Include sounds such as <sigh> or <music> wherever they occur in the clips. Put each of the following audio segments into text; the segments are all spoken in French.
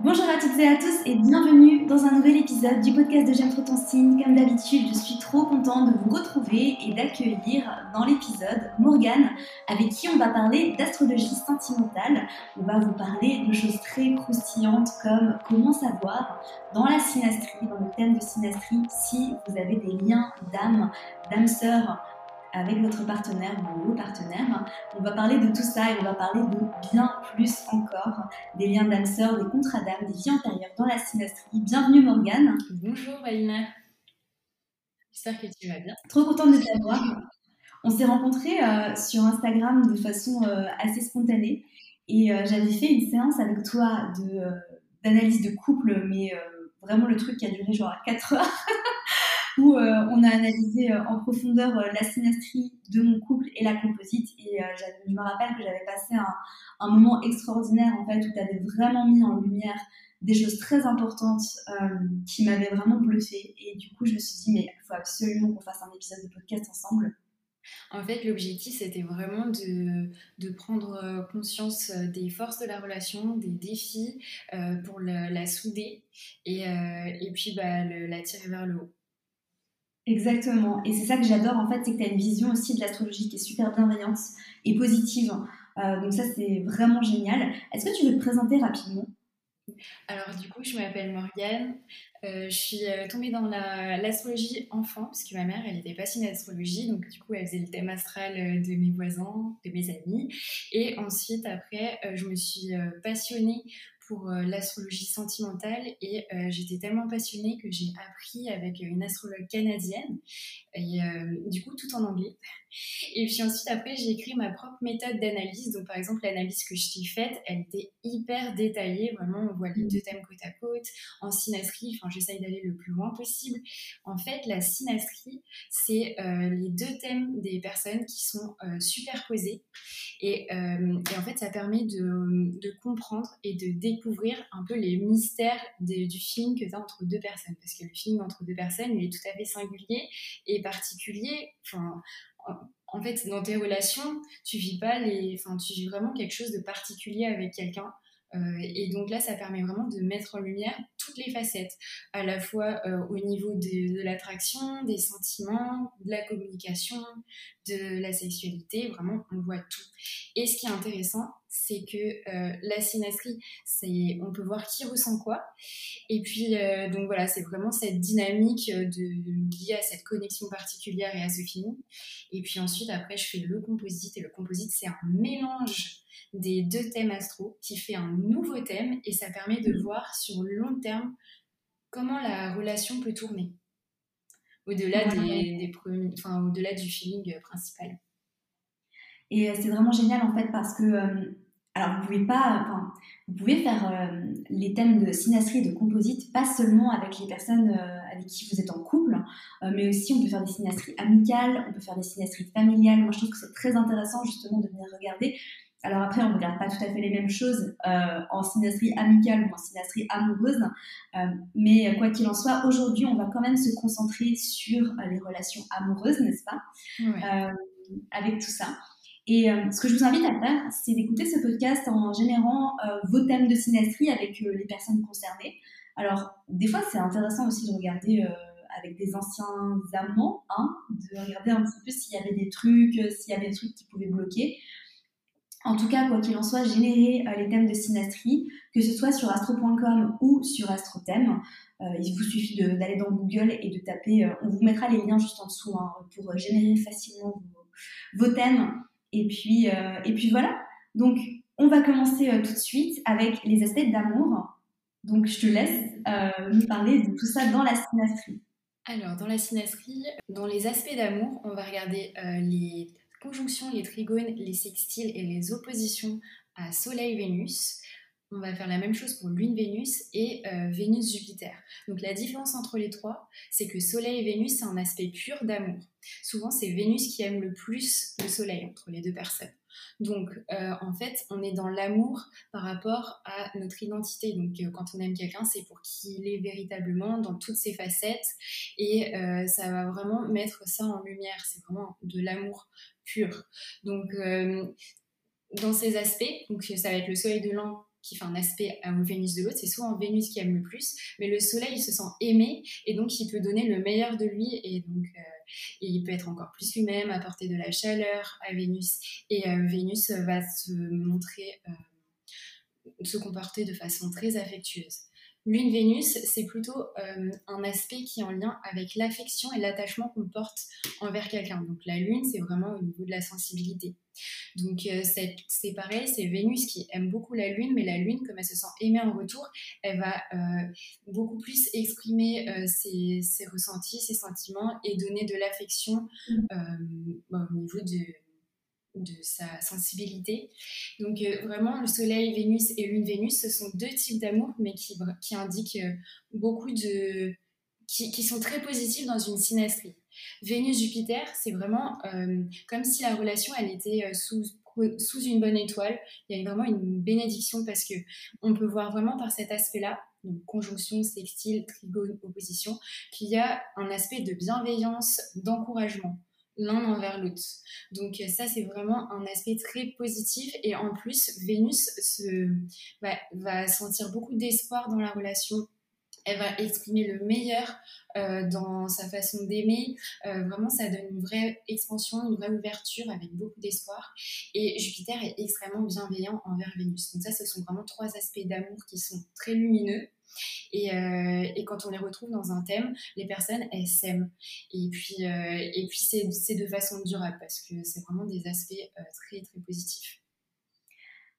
Bonjour à toutes et à tous et bienvenue dans un nouvel épisode du podcast de J'aime trop signe. Comme d'habitude, je suis trop contente de vous retrouver et d'accueillir dans l'épisode Morgane avec qui on va parler d'astrologie sentimentale. On va vous parler de choses très croustillantes comme comment savoir dans la synastrie, dans le thème de synastrie, si vous avez des liens d'âme, d'âme sœur avec votre partenaire ou vos partenaires. On va parler de tout ça et on va parler de bien plus encore, des liens d'âme sœur, des contrats d'âme, des vies antérieures dans la synastrie. Bienvenue Morgane. Bonjour Valina. J'espère que tu vas bien. Trop contente de t'avoir. On s'est rencontrés euh, sur Instagram de façon euh, assez spontanée et euh, j'avais fait une séance avec toi d'analyse de couple, mais vraiment le truc qui a duré genre 4 heures. <laughs> où euh, on a analysé euh, en profondeur euh, la synastrie de mon couple et la composite. Et je me rappelle que j'avais passé un, moment extraordinaire en fait où tu avais vraiment mis en lumière des choses très importantes qui m'avaient vraiment bluffé. Et du coup, je me suis dit, mais il faut absolument qu'on fasse un épisode de podcast ensemble. En fait, l'objectif, c'était vraiment de, prendre conscience des forces de la relation, des défis pour la, souder et, et puis bah, la tirer vers le haut. Exactement. Et c'est ça que j'adore en fait, c'est que tu as une vision aussi de l'astrologie qui est super bienveillante et positive. Euh, donc ça, c'est vraiment génial. Est-ce que tu veux te présenter rapidement? Alors du coup, je m'appelle Morgane. Euh, je suis euh, tombée dans l'astrologie enfant, parce que ma mère, elle était passionnée d'astrologie, donc du coup, elle faisait le thème astral de mes voisins, de mes amis. Et ensuite, après, je me suis passionnée pour euh, l'astrologie sentimentale et euh, j'étais tellement passionnée que j'ai appris avec une astrologue canadienne et euh, du coup tout en anglais. Et puis ensuite après j'ai écrit ma propre méthode d'analyse. Donc par exemple l'analyse que je t'ai faite, elle était hyper détaillée. Vraiment on voit les deux thèmes côte à côte. En synastrie, enfin j'essaye d'aller le plus loin possible. En fait la synastrie c'est les deux thèmes des personnes qui sont superposés et, et, en fait ça permet de, de comprendre et de découvrir découvrir un peu les mystères du film que tu as entre deux personnes. Parce que le film entre deux personnes, il est tout à fait singulier et particulier. Enfin, en fait, dans tes relations, tu vis pas les, enfin, tu vis vraiment quelque chose de particulier avec quelqu'un. Euh, et donc là, ça permet vraiment de mettre en lumière toutes les facettes, à la fois euh, au niveau de, l'attraction, des sentiments, de la communication, de la sexualité, vraiment, on voit tout. Et ce qui est intéressant, c'est que euh, la synastrie, c'est, on peut voir qui ressent quoi. Et puis, donc voilà, c'est vraiment cette dynamique de, liée à cette connexion particulière et à ce film. Et puis ensuite, après, je fais le composite, et le composite, c'est un mélange des deux thèmes astro qui fait un nouveau thème et ça permet de voir sur le long terme comment la relation peut tourner au-delà des, enfin, au-delà du feeling principal. Et euh, c'est vraiment génial en fait parce que euh, alors vous pouvez pas, enfin, vous pouvez faire euh, les thèmes de synastrie et de composite pas seulement avec les personnes avec qui vous êtes en couple, mais aussi on peut faire des synastries amicales, on peut faire des synastries familiales. Moi je trouve que c'est très intéressant justement de venir regarder alors après, on ne regarde pas tout à fait les mêmes choses euh, en synastrie amicale ou en synastrie amoureuse, euh, mais quoi qu'il en soit, aujourd'hui, on va quand même se concentrer sur euh, les relations amoureuses, n'est-ce pas? Avec tout ça. Et ce que je vous invite à faire, c'est d'écouter ce podcast en générant vos thèmes de synastrie avec les personnes concernées. Alors, des fois, c'est intéressant aussi de regarder avec des anciens amants, hein, de regarder un petit peu s'il y avait des trucs, s'il y avait des trucs qui pouvaient bloquer. En tout cas, quoi qu'il en soit, générer euh, les thèmes de synastrie, que ce soit sur astro.com ou sur astrothème. Euh, il vous suffit d'aller dans Google et de taper, euh, on vous mettra les liens juste en dessous hein, pour générer facilement vos, thèmes. Et puis, et puis voilà. Donc, on va commencer tout de suite avec les aspects d'amour. Donc, je te laisse nous parler de tout ça dans la synastrie. Alors, dans la synastrie, dans les aspects d'amour, on va regarder les conjonctions, les trigones, les sextiles et les oppositions à Soleil-Vénus. On va faire la même chose pour Lune-Vénus et euh, Vénus-Jupiter. Donc la différence entre les trois, c'est que Soleil et Vénus, c'est un aspect pur d'amour. Souvent, c'est Vénus qui aime le plus le Soleil entre les deux personnes. Donc, euh, en fait, on est dans l'amour par rapport à notre identité. Donc, euh, quand on aime quelqu'un, c'est pour qu'il est véritablement dans toutes ses facettes. Et ça va vraiment mettre ça en lumière. C'est vraiment de l'amour pur. Donc, dans ces aspects, donc ça va être le soleil de l'an qui fait un aspect au Vénus de l'autre, c'est souvent Vénus qui aime le plus, mais le Soleil, il se sent aimé et donc il peut donner le meilleur de lui et donc il peut être encore plus lui-même, apporter de la chaleur à Vénus et Vénus va se montrer, se comporter de façon très affectueuse. Lune-Vénus, c'est plutôt euh, un aspect qui est en lien avec l'affection et l'attachement qu'on porte envers quelqu'un. Donc la Lune, c'est vraiment au niveau de la sensibilité. Donc euh, c'est pareil, c'est Vénus qui aime beaucoup la Lune, mais la Lune, comme elle se sent aimée en retour, elle va euh, beaucoup plus exprimer ses, ses, ressentis, ses sentiments et donner de l'affection mmh. au niveau de de sa sensibilité. Donc euh, vraiment, le Soleil, Vénus et Lune, Vénus, ce sont deux types d'amour, mais qui, qui indiquent euh, beaucoup de... Qui, qui, sont très positifs dans une synastrie. Vénus-Jupiter, c'est vraiment euh, comme si la relation, elle était sous, sous une bonne étoile. Il y a vraiment une bénédiction parce que on peut voir vraiment par cet aspect-là, donc conjonction, sextile, trigone, opposition, qu'il y a un aspect de bienveillance, d'encouragement l'un envers l'autre. Donc ça, c'est vraiment un aspect très positif. Et en plus, Vénus se, va, sentir beaucoup d'espoir dans la relation. Elle va exprimer le meilleur euh, dans sa façon d'aimer. Euh, vraiment, ça donne une vraie expansion, une vraie ouverture avec beaucoup d'espoir. Et Jupiter est extrêmement bienveillant envers Vénus. Donc ça, ce sont vraiment trois aspects d'amour qui sont très lumineux. Euh, et, quand on les retrouve dans un thème, les personnes, elles s'aiment. Et puis, euh, et puis c'est de façon durable parce que c'est vraiment des aspects euh, très, très positifs.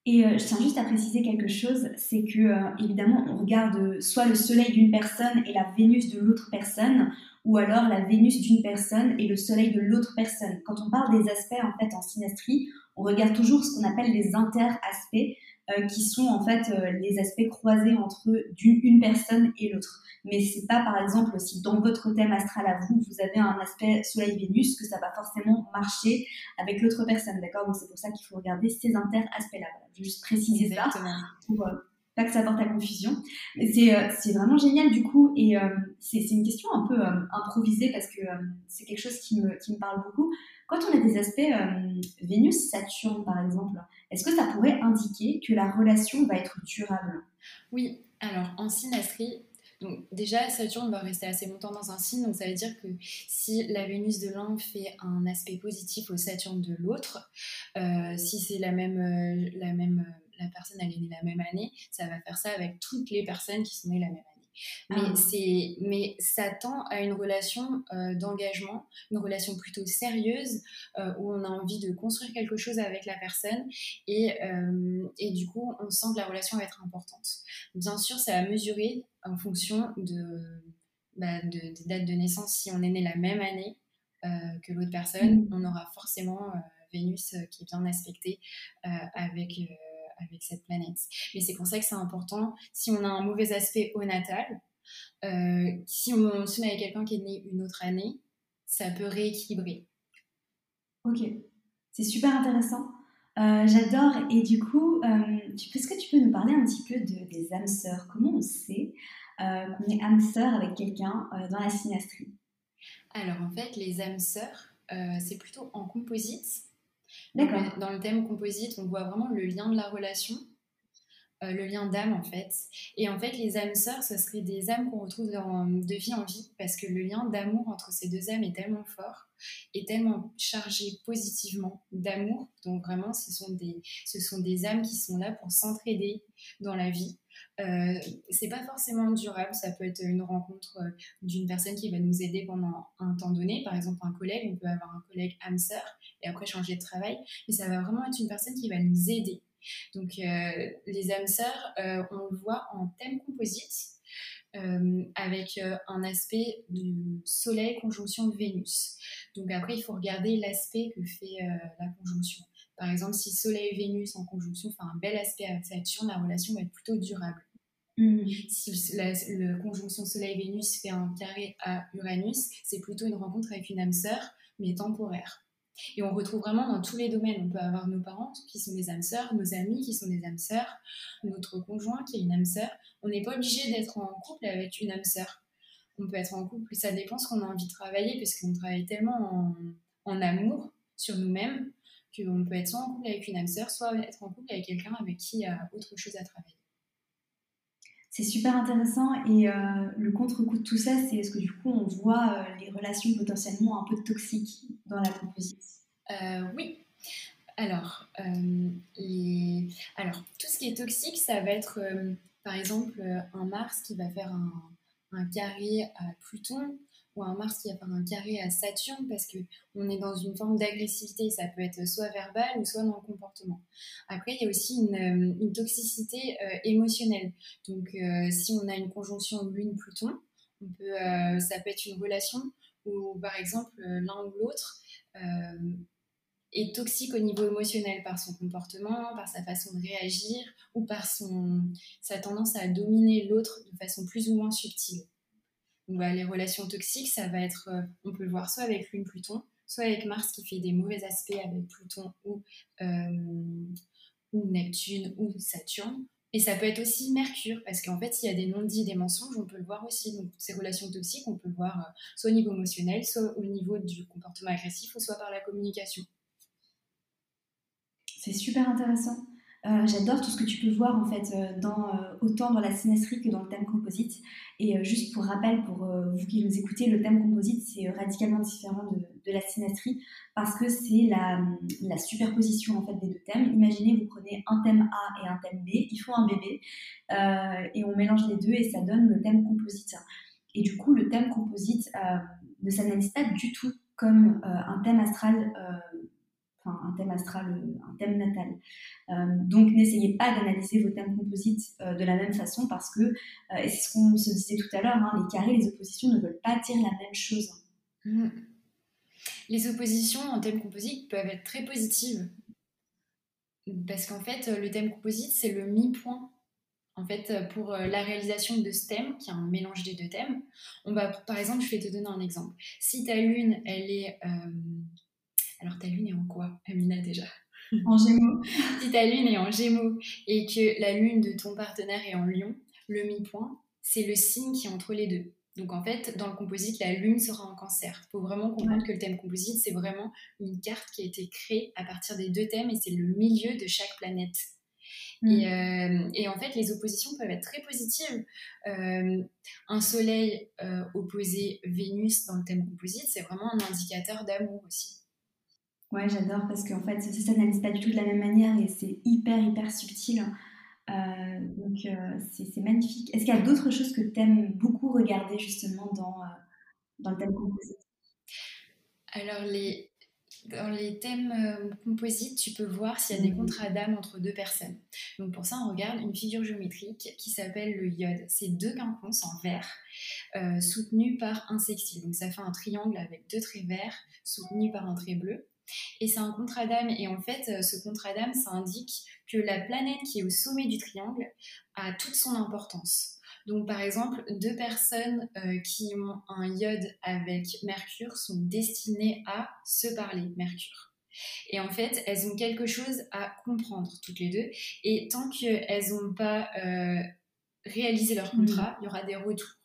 Et je tiens juste à préciser quelque chose, c'est que évidemment on regarde soit le soleil d'une personne et la Vénus de l'autre personne, ou alors la Vénus d'une personne et le soleil de l'autre personne. Quand on parle des aspects en fait en synastrie, on regarde toujours ce qu'on appelle les interaspects, qui sont en fait euh, les aspects croisés entre une, personne et l'autre. Mais c'est pas par exemple si dans votre thème astral à vous, vous avez un aspect Soleil-Vénus, que ça va forcément marcher avec l'autre personne, d'accord? Donc c'est pour ça qu'il faut regarder ces inter-aspects-là. je vais juste préciser ça pour euh, pas que ça porte à confusion. C'est vraiment génial du coup, et c'est une question un peu improvisée parce que c'est quelque chose qui me, qui me parle beaucoup. Quand on a des aspects euh, Vénus-Saturne, par exemple, est-ce que ça pourrait indiquer que la relation va être durable? Oui, alors en synastrie, donc déjà, Saturne va rester assez longtemps dans un signe, donc ça veut dire que si la Vénus de l'un fait un aspect positif au Saturne de l'autre, euh, si c'est la même, euh, la même, la personne elle est née la même année, ça va faire ça avec toutes les personnes qui sont nées la même année. Mais, ah. c'est, mais ça tend à une relation euh, d'engagement, une relation plutôt sérieuse, euh, où on a envie de construire quelque chose avec la personne et, euh, et du coup, on sent que la relation va être importante. Bien sûr, ça va mesurer en fonction de, bah, de, des dates de naissance. Si on est né la même année que l'autre personne, mmh. on aura forcément Vénus qui est bien aspectée avec avec cette planète. Mais c'est pour ça que c'est important, si on a un mauvais aspect au natal, euh, si on se met avec quelqu'un qui est né une autre année, ça peut rééquilibrer. Ok, c'est super intéressant. Euh, j'adore. Et du coup, euh, est-ce que tu peux nous parler un petit peu de, des âmes sœurs? Comment on sait qu'on est âme sœur avec quelqu'un dans la synastrie? Alors en fait, les âmes sœurs, c'est plutôt en composite. Dans le thème composite, on voit vraiment le lien de la relation, euh, le lien d'âme en fait. Et en fait, les âmes sœurs, ce seraient des âmes qu'on retrouve de vie en vie, parce que le lien d'amour entre ces deux âmes est tellement fort et tellement chargé positivement d'amour. Donc vraiment, ce sont, des, ce sont des âmes qui sont là pour s'entraider dans la vie. Euh, c'est pas forcément durable, ça peut être une rencontre euh, d'une personne qui va nous aider pendant un temps donné, par exemple un collègue, on peut avoir un collègue âme sœur et après changer de travail, mais ça va vraiment être une personne qui va nous aider. Donc euh, les âmes sœurs, on le voit en thème composite. Avec un aspect du Soleil conjonction de Vénus. Donc après, il faut regarder l'aspect que fait la conjonction. Par exemple, si Soleil et Vénus en conjonction font un bel aspect avec Saturne, la relation va être plutôt durable. Mm. Si la, conjonction Soleil-Vénus fait un carré à Uranus, c'est plutôt une rencontre avec une âme sœur, mais temporaire. Et on retrouve vraiment dans tous les domaines. On peut avoir nos parents qui sont des âmes sœurs, nos amis qui sont des âmes sœurs, notre conjoint qui est une âme sœur. On n'est pas obligé d'être en couple avec une âme sœur. On peut être en couple, ça dépend ce qu'on a envie de travailler, parce qu'on travaille tellement en amour sur nous-mêmes qu'on peut être soit en couple avec une âme sœur, soit être en couple avec quelqu'un avec qui il y a autre chose à travailler. C'est super intéressant et euh, le contre-coup de tout ça, c'est est-ce que du coup on voit euh, les relations potentiellement un peu toxiques dans la composite euh, Oui. Alors, tout ce qui est toxique, ça va être par exemple un Mars qui va faire un carré à Pluton ou un Mars qui va faire un carré à Saturne parce que on est dans une forme d'agressivité. Ça peut être soit verbal ou soit dans le comportement. Après, il y a aussi une, euh, toxicité euh, émotionnelle. Donc, euh, si on a une conjonction Lune-Pluton, ça peut être une relation où, par exemple, l'un ou l'autre est toxique au niveau émotionnel par son comportement, par sa façon de réagir ou par son, sa tendance à dominer l'autre de façon plus ou moins subtile. Bah, les relations toxiques, ça va être, euh, on peut le voir soit avec Lune Pluton, soit avec Mars qui fait des mauvais aspects avec Pluton ou, euh, ou Neptune ou Saturne. Et ça peut être aussi Mercure, parce qu'en fait, s'il y a des non-dits, des mensonges, on peut le voir aussi. Donc, ces relations toxiques, on peut le voir euh, soit au niveau émotionnel, soit au niveau du comportement agressif, ou soit par la communication. C'est super intéressant. Euh, j'adore tout ce que tu peux voir en fait euh, euh, autant dans la synastrie que dans le thème composite. Et juste pour rappel, pour vous qui nous écoutez, le thème composite c'est radicalement différent de, la synastrie parce que c'est la, la, superposition en fait des deux thèmes. Imaginez, vous prenez un thème A et un thème B, ils font un bébé et on mélange les deux et ça donne le thème composite. Et du coup, le thème composite ne s'analyse pas du tout comme un thème astral un thème astral, un thème natal. Euh, donc n'essayez pas d'analyser vos thèmes composites euh, de la même façon parce que, euh, et c'est ce qu'on se disait tout à l'heure, hein, les carrés, les oppositions ne veulent pas dire la même chose. Mm. Les oppositions en thème composite peuvent être très positives parce qu'en fait, le thème composite, c'est le mi-point. En fait, pour la réalisation de ce thème, qui est un mélange des deux thèmes, on va, par exemple, je vais te donner un exemple. Si ta lune, elle est alors ta lune est en quoi, Amina déjà <laughs> En gémeaux. si ta lune est en gémeaux et que la lune de ton partenaire est en lion, le mi-point, c'est le signe qui est entre les deux. Donc en fait, dans le composite, la lune sera en cancer. Il faut vraiment comprendre que le thème composite, c'est vraiment une carte qui a été créée à partir des deux thèmes et c'est le milieu de chaque planète. Mm. Euh, et, en fait, les oppositions peuvent être très positives. Euh, un soleil euh, opposé Vénus dans le thème composite, c'est vraiment un indicateur d'amour aussi. Ouais, j'adore parce qu'en fait, ça s'analyse pas du tout de la même manière et c'est hyper, hyper subtil. Euh, donc, euh, c'est magnifique. Est-ce qu'il y a d'autres choses que tu aimes beaucoup regarder justement dans, euh, dans le thème composite? Alors, les, dans les thèmes composites, tu peux voir s'il y a des mmh. contrats d'âme entre deux personnes. Donc, pour ça, on regarde une figure géométrique qui s'appelle le iode. C'est deux quinconces en vert soutenus par un sextile. Donc, ça fait un triangle avec deux traits verts soutenus par un trait bleu. Et c'est un contrat d'âme. Et en fait, euh, ce contrat d'âme, ça indique que la planète qui est au sommet du triangle a toute son importance. Donc, par exemple, deux personnes euh, qui ont un iode avec Mercure sont destinées à se parler, Mercure. Et en fait, elles ont quelque chose à comprendre toutes les deux. Et tant qu'elles n'ont pas euh, réalisé leur contrat, il y aura des retours.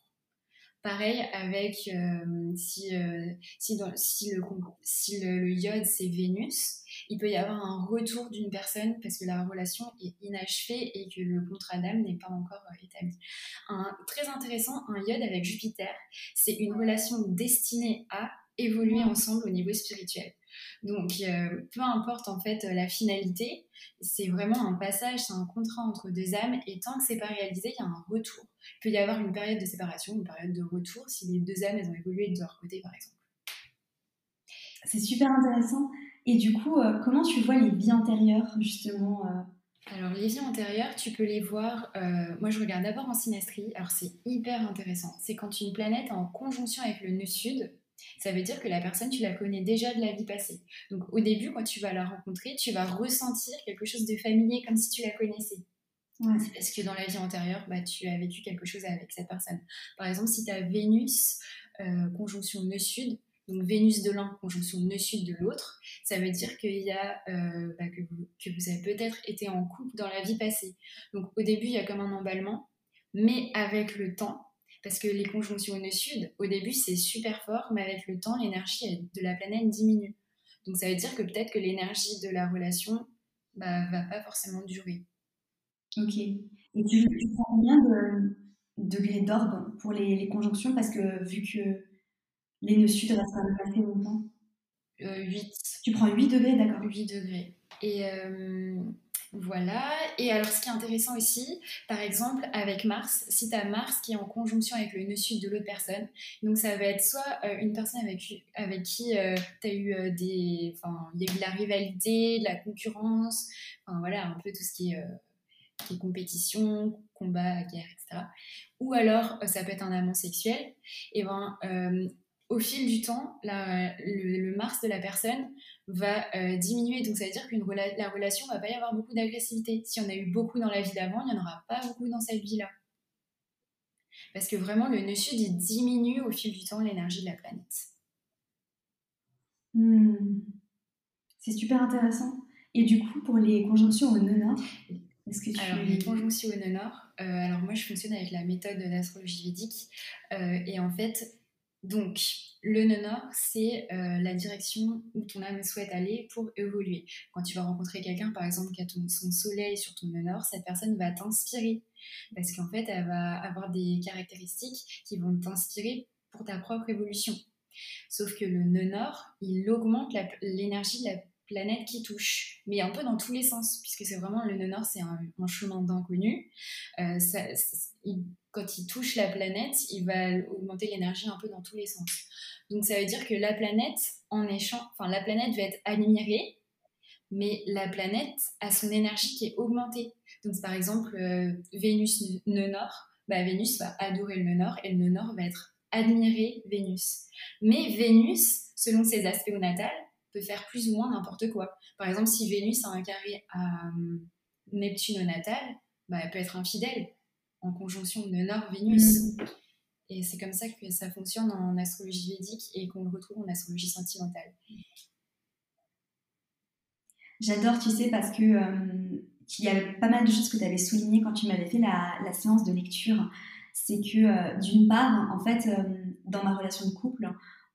Pareil avec euh, si, euh, si, si, le, si le, iode c'est Vénus, il peut y avoir un retour d'une personne parce que la relation est inachevée et que le contrat d'âme n'est pas encore euh, établi. Un, très intéressant, un iode avec Jupiter, c'est une relation destinée à évoluer ensemble au niveau spirituel. Donc, euh, peu importe en fait la finalité, c'est vraiment un passage, c'est un contrat entre deux âmes, et tant que c'est pas réalisé, il y a un retour. Il peut y avoir une période de séparation, une période de retour, si les deux âmes elles ont évolué de leur côté, par exemple. C'est super intéressant. Et du coup, euh, comment tu vois les vies antérieures, justement euh? Alors, les vies antérieures, tu peux les voir. moi, je regarde d'abord en synastrie. Alors, c'est hyper intéressant. C'est quand une planète est en conjonction avec le nœud sud, ça veut dire que la personne, tu la connais déjà de la vie passée. Donc au début, quand tu vas la rencontrer, tu vas ressentir quelque chose de familier comme si tu la connaissais. C'est parce que dans la vie antérieure, bah, tu as vécu quelque chose avec cette personne. Par exemple, si tu as Vénus, euh, conjonction nœud-sud, donc Vénus de l'un, conjonction nœud-sud de l'autre, ça veut dire qu'il y a, euh, bah, que, vous, avez peut-être été en couple dans la vie passée. Donc au début, il y a comme un emballement, mais avec le temps, parce que les conjonctions nœud-sud, au début, c'est super fort, mais avec le temps, l'énergie de la planète diminue. Donc ça veut dire que peut-être que l'énergie de la relation bah, va pas forcément durer. Ok. Et tu, tu prends combien de... degrés d'orbe pour les, conjonctions? Parce que vu que les nœuds sud restent quand même assez longtemps. 8. Tu prends 8 degrés, d'accord 8 degrés. Et voilà. Et alors, ce qui est intéressant aussi, par exemple, avec Mars, si tu as Mars qui est en conjonction avec le nœud sud de l'autre personne, donc ça va être soit euh, une personne avec, avec qui euh, tu as eu euh, des. Enfin, il y a eu de la rivalité, de la concurrence, enfin voilà, un peu tout ce qui est, qui est compétition, combat, guerre, etc. Ou alors, ça peut être un amant sexuel. Et ben au fil du temps, le, Mars de la personne va euh, diminuer. Donc, ça veut dire que la relation va pas y avoir beaucoup d'agressivité. Si on a eu beaucoup dans la vie d'avant, il n'y en aura pas beaucoup dans cette vie-là. Parce que vraiment, le nœud sud, il diminue au fil du temps l'énergie de la planète. Hmm. C'est super intéressant. Et du coup, pour les conjonctions au nœud nord, est-ce que tu... Alors, les conjonctions au nœud nord, euh, alors moi, je fonctionne avec la méthode de l'astrologie védique. Euh, et en fait, donc, le nœud nord, c'est euh, la direction où ton âme souhaite aller pour évoluer. Quand tu vas rencontrer quelqu'un, par exemple, qui a son soleil sur ton nœud nord, cette personne va t'inspirer. Parce qu'en fait, elle va avoir des caractéristiques qui vont t'inspirer pour ta propre évolution. Sauf que le nœud nord, il augmente l'énergie de la planète qui touche, mais un peu dans tous les sens, puisque c'est vraiment le nœud nord, c'est un, chemin d'inconnu. Euh, quand il touche la planète, il va augmenter l'énergie un peu dans tous les sens. Donc ça veut dire que la planète, en échange, enfin la planète va être admirée, mais la planète a son énergie qui est augmentée. Donc par exemple euh, Vénus nœud nord, bah, Vénus va adorer le nœud nord et le nœud nord va être admirer Vénus. Mais Vénus, selon ses aspects au natal, peut faire plus ou moins n'importe quoi. Par exemple, si Vénus a un carré à euh, Neptune au natal, bah, elle peut être infidèle en conjonction de Nord-Vénus. Mm. Et c'est comme ça que ça fonctionne en astrologie védique et qu'on le retrouve en astrologie sentimentale. J'adore, tu sais, parce que euh, il y a pas mal de choses que tu avais soulignées quand tu m'avais fait la, séance de lecture. C'est que, euh, d'une part, en fait, dans ma relation de couple,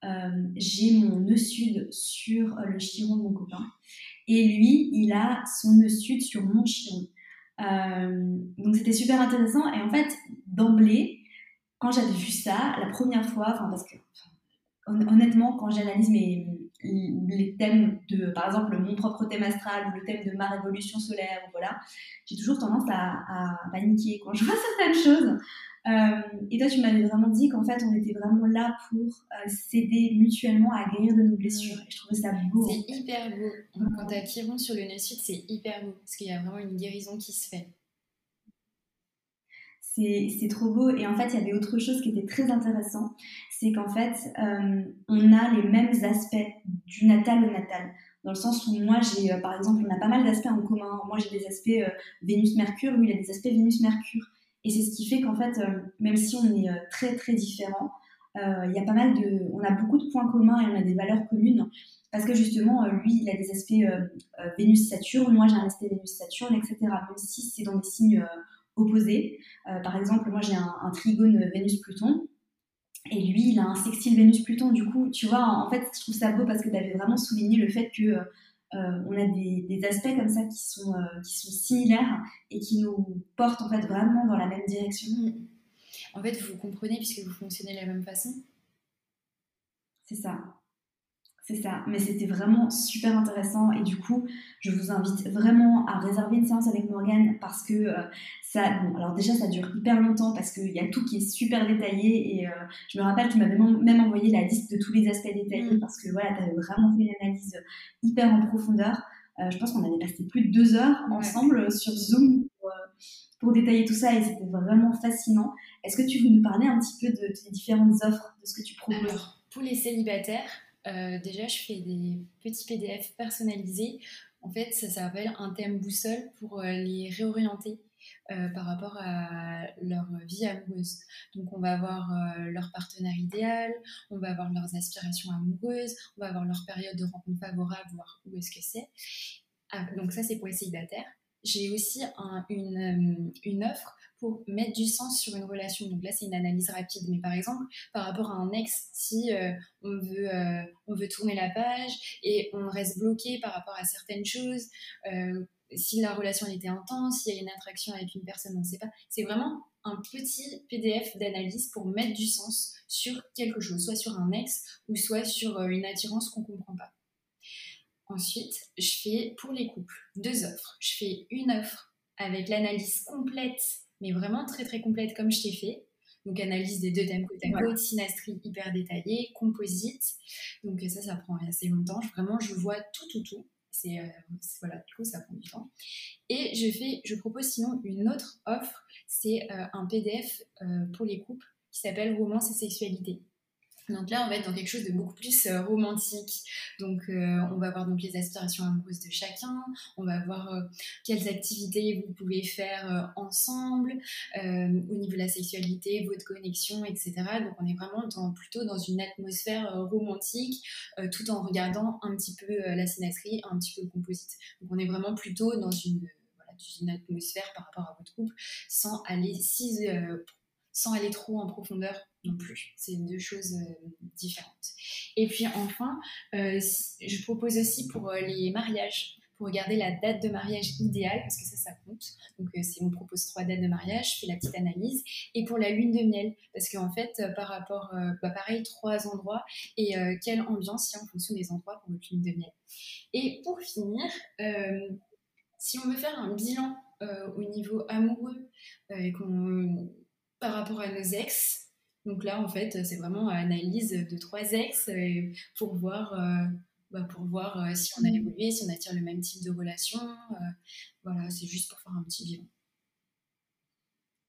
euh, j'ai mon nœud sud sur euh, le chiron de mon copain. Et lui, il a son nœud sud sur mon chiron. Euh, donc c'était super intéressant. Et en fait, d'emblée, quand j'avais vu ça, la première fois, parce que honnêtement, quand j'analyse mes, les thèmes de, par exemple, mon propre thème astral ou le thème de ma révolution solaire, voilà, j'ai toujours tendance à, paniquer quand je <laughs> vois certaines choses. Euh, et toi, tu m'avais vraiment dit qu'en fait, on était vraiment là pour euh, s'aider mutuellement à guérir de nos blessures. Et je trouvais ça beau. C'est hyper beau. Quand tu as Chiron sur le sud, c'est hyper beau parce qu'il y a vraiment une guérison qui se fait. C'est trop beau. Et en fait, il y avait autre chose qui était très intéressant. C'est qu'en fait, euh, on a les mêmes aspects du natal au natal. Dans le sens où moi, j'ai, par exemple, on a pas mal d'aspects en commun. Moi, j'ai des aspects Vénus-Mercure, lui, il a des aspects Vénus-Mercure. Et c'est ce qui fait qu'en fait, euh, même si on est euh, très très différents, euh, il y a pas mal de, on a beaucoup de points communs et on a des valeurs communes parce que justement, lui, il a des aspects Vénus-Saturne, moi j'ai un aspect Vénus-Saturne, etc. Même si c'est dans des signes opposés. par exemple, moi j'ai un, trigone Vénus-Pluton. Et lui, il a un sextile Vénus-Pluton. Du coup, tu vois, en fait, je trouve ça beau parce que tu avais vraiment souligné le fait que euh, on a des, aspects comme ça qui sont, euh, qui sont similaires et qui nous portent en fait vraiment dans la même direction. Mm. En fait, vous comprenez puisque vous fonctionnez de la même façon? C'est ça. C'est ça, mais c'était vraiment super intéressant et du coup, je vous invite vraiment à réserver une séance avec Morgane parce que euh, ça, bon, alors déjà ça dure hyper longtemps parce qu'il y a tout qui est super détaillé et euh, je me rappelle tu m'avais même envoyé la liste de tous les aspects détaillés mm. parce que voilà, tu avais vraiment fait une analyse hyper en profondeur. Euh, je pense qu'on avait passé plus de deux heures ensemble sur Zoom pour, détailler tout ça et c'était vraiment fascinant. Est-ce que tu veux nous parler un petit peu de, tes différentes offres, de ce que tu proposes? Pour les célibataires, euh, déjà, je fais des petits PDF personnalisés. En fait, ça s'appelle un thème boussole pour euh, les réorienter euh, par rapport à leur vie amoureuse. Donc, on va avoir leur partenaire idéal, on va avoir leurs aspirations amoureuses, on va avoir leur période de rencontre favorable, voir où est-ce que c'est. Ah, donc, ça, c'est pour les célibataires. J'ai aussi une, une offre pour mettre du sens sur une relation. Donc là, c'est une analyse rapide. Mais par exemple, par rapport à un ex, si euh, on, veut, euh, on veut tourner la page et on reste bloqué par rapport à certaines choses, euh, si la relation était intense, s'il y a une attraction avec une personne, on ne sait pas. C'est vraiment un petit PDF d'analyse pour mettre du sens sur quelque chose, soit sur un ex ou soit sur une attirance qu'on ne comprend pas. Ensuite, je fais pour les couples deux offres. Je fais une offre avec l'analyse complète, mais vraiment très très complète comme je t'ai fait. Donc analyse des deux thèmes côte à côte, synastrie hyper détaillée, composite. Donc ça, ça prend assez longtemps. Vraiment, je vois tout, tout, tout. C'est euh, voilà, du coup, ça prend du temps. Et je fais, je propose sinon une autre offre. C'est euh, un PDF euh, pour les couples qui s'appelle Romance et sexualité. Donc là, on va être dans quelque chose de beaucoup plus euh, romantique. Donc, euh, on va voir donc les aspirations amoureuses de chacun. On va voir euh, quelles activités vous pouvez faire ensemble au niveau de la sexualité, votre connexion, etc. Donc, on est vraiment plutôt dans une atmosphère romantique, tout en regardant un petit peu la synastrie, un petit peu le composite. Donc, on est vraiment plutôt dans une une atmosphère par rapport à votre couple sans aller si sans aller trop en profondeur non plus. C'est deux choses euh, différentes. Et puis enfin, euh, je propose aussi pour euh, les mariages, pour regarder la date de mariage idéale, parce que ça, ça compte. Donc, si on propose trois dates de mariage, je fais la petite analyse. Et pour la lune de miel, parce qu'en fait, par rapport, bah, pareil, trois endroits, et quelle ambiance il y a en fonction des endroits pour notre lune de miel. Et pour finir, si on veut faire un bilan au niveau amoureux, et qu'on par rapport à nos ex. Donc là, en fait, c'est vraiment analyse de trois ex euh, pour voir, euh, bah, pour voir euh, si on a mm. évolué, si on attire le même type de relation. voilà, c'est juste pour faire un petit bilan.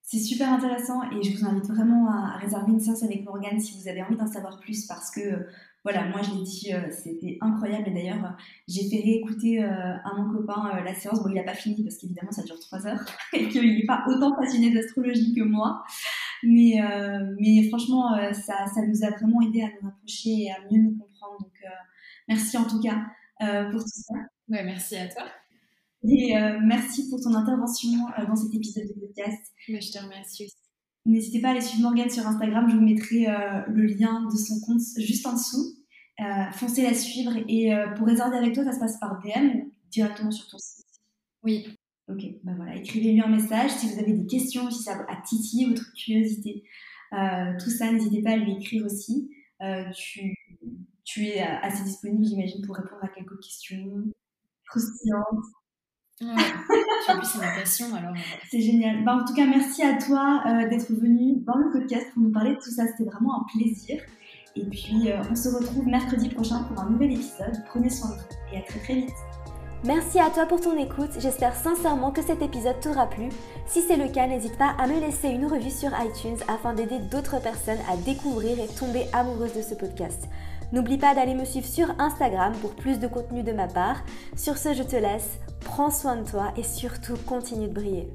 C'est super intéressant et je vous invite vraiment à, réserver une séance avec Morgane si vous avez envie d'en savoir plus parce que voilà, moi je l'ai dit, c'était incroyable et d'ailleurs j'ai fait réécouter à mon copain la séance. Bon, il n'a pas fini parce qu'évidemment ça dure trois heures <laughs> et qu'il n'est pas autant passionné d'astrologie que moi. Mais, mais franchement, ça, ça, nous a vraiment aidé à nous rapprocher et à mieux nous comprendre. Donc merci en tout cas pour tout ça. Ouais, merci à toi. Et euh, merci pour ton intervention euh, dans cet épisode de podcast. je te remercie aussi. N'hésitez pas à aller suivre Morgane sur Instagram, je vous mettrai euh, le lien de son compte juste en dessous. foncez la suivre et pour réserver avec toi, ça se passe par DM directement sur ton site. Oui. Ok, ben voilà, écrivez-lui un message si vous avez des questions, si ça a titillé votre curiosité. tout ça, n'hésitez pas à lui écrire aussi. tu, tu es assez disponible, j'imagine, pour répondre à quelques questions croustillantes. C'est ma passion alors. Euh, c'est génial. Bah, en tout cas, merci à toi euh, d'être venu dans le podcast pour nous parler de tout ça. C'était vraiment un plaisir. Et puis, euh, on se retrouve mercredi prochain pour un nouvel épisode. Prenez soin de vous et à très très vite. Merci à toi pour ton écoute, j'espère sincèrement que cet épisode t'aura plu. Si c'est le cas, n'hésite pas à me laisser une revue sur iTunes afin d'aider d'autres personnes à découvrir et tomber amoureuses de ce podcast. N'oublie pas d'aller me suivre sur Instagram pour plus de contenu de ma part. Sur ce, je te laisse, prends soin de toi et surtout continue de briller.